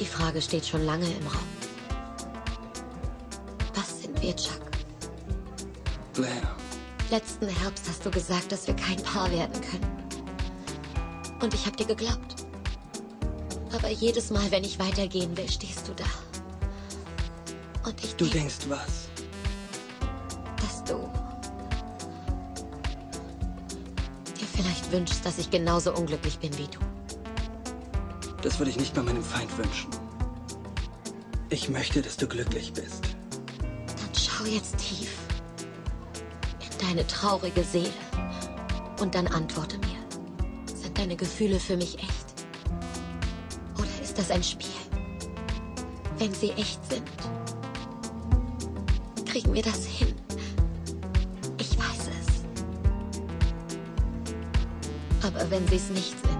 Die Frage steht schon lange im Raum. Was sind wir, Chuck? Blair. Letzten Herbst hast du gesagt, dass wir kein Paar werden können. Und ich hab dir geglaubt. Aber jedes Mal, wenn ich weitergehen will, stehst du da. Und ich Du denk, denkst was? dass du dir vielleicht wünschst, dass ich genauso unglücklich bin wie du. Das würde ich nicht bei meinem Feind wünschen. Ich möchte, dass du glücklich bist. Dann schau jetzt tief in deine traurige Seele und dann antworte mir. Sind deine Gefühle für mich echt? Oder ist das ein Spiel? Wenn sie echt sind, kriegen wir das hin. Ich weiß es. Aber wenn sie es nicht sind,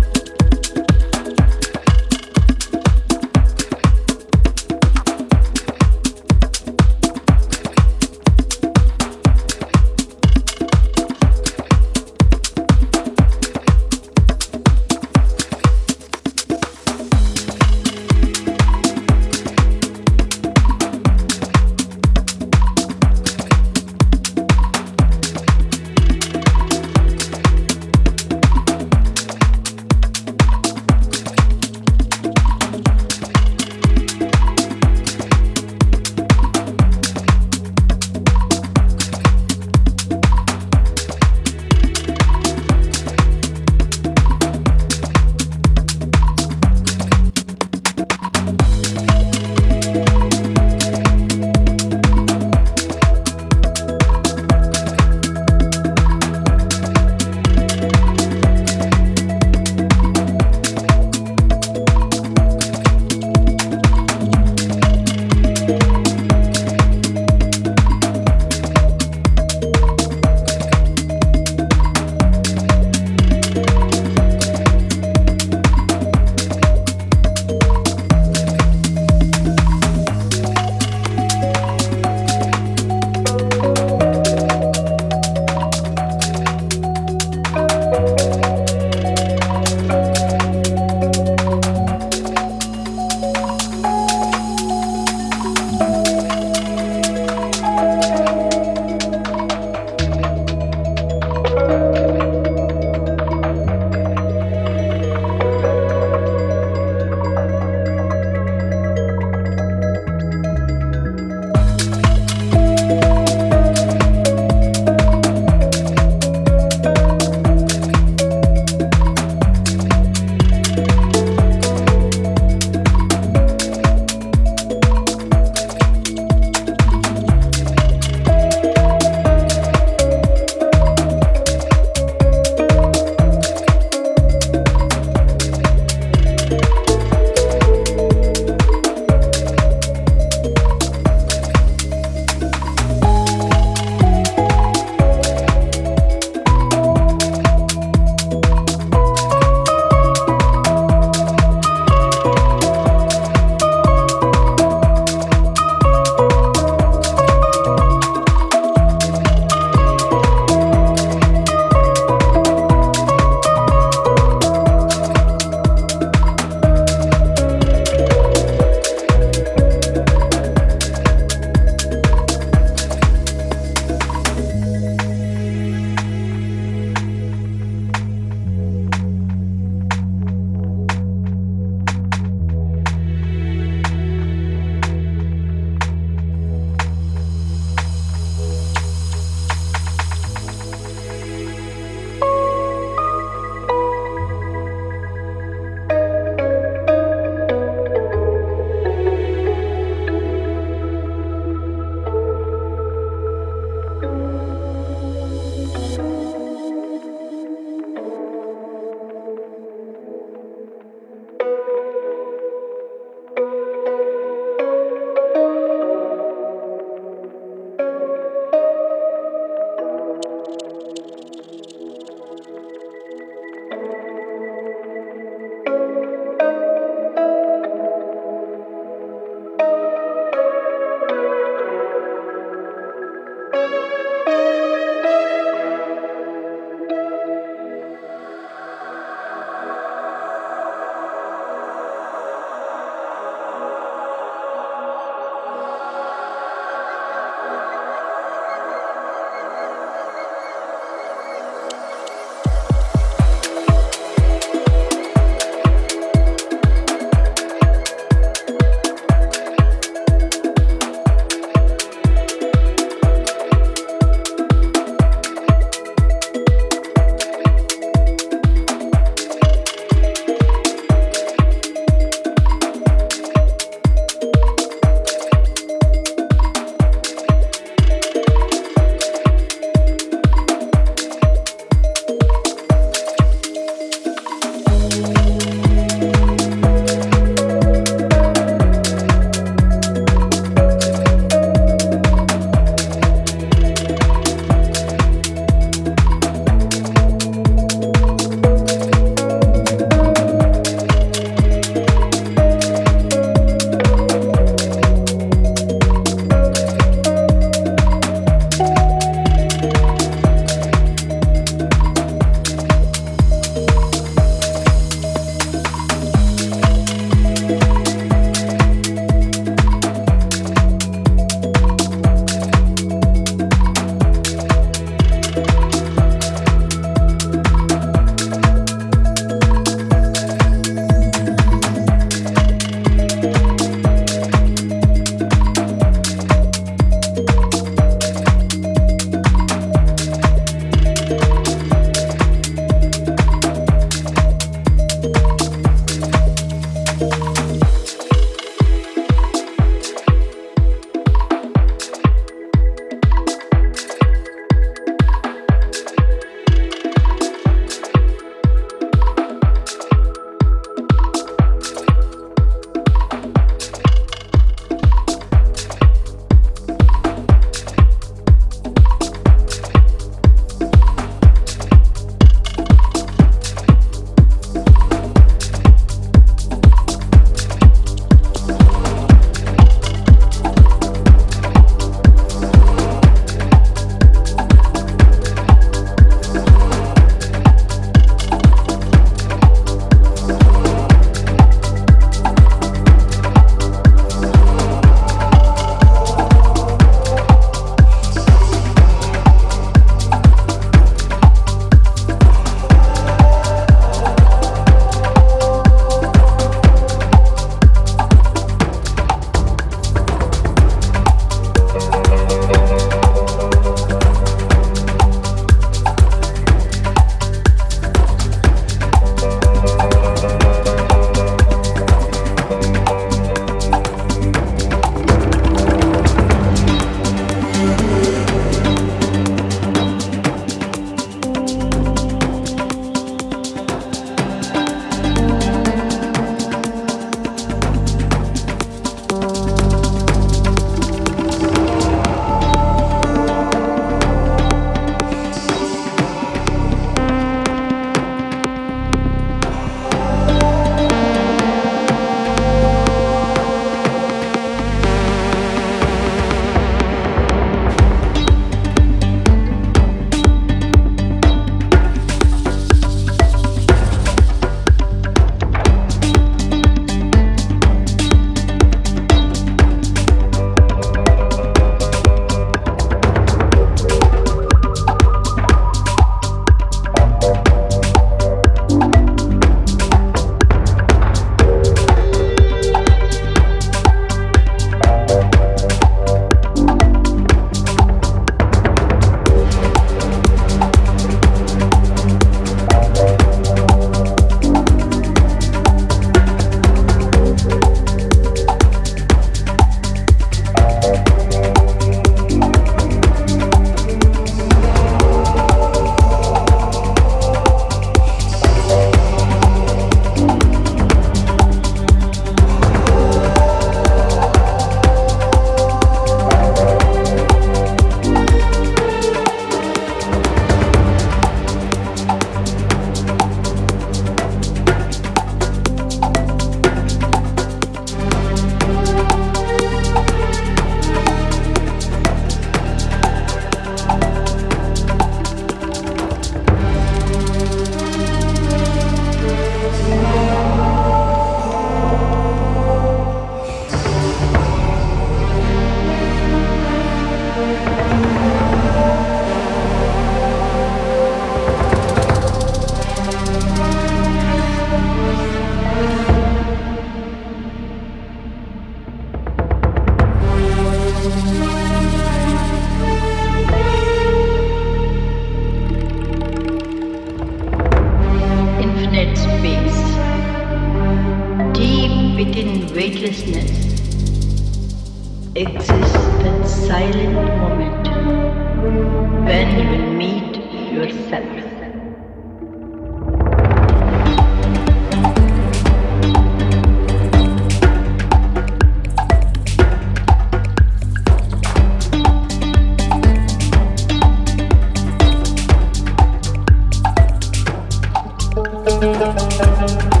Müzik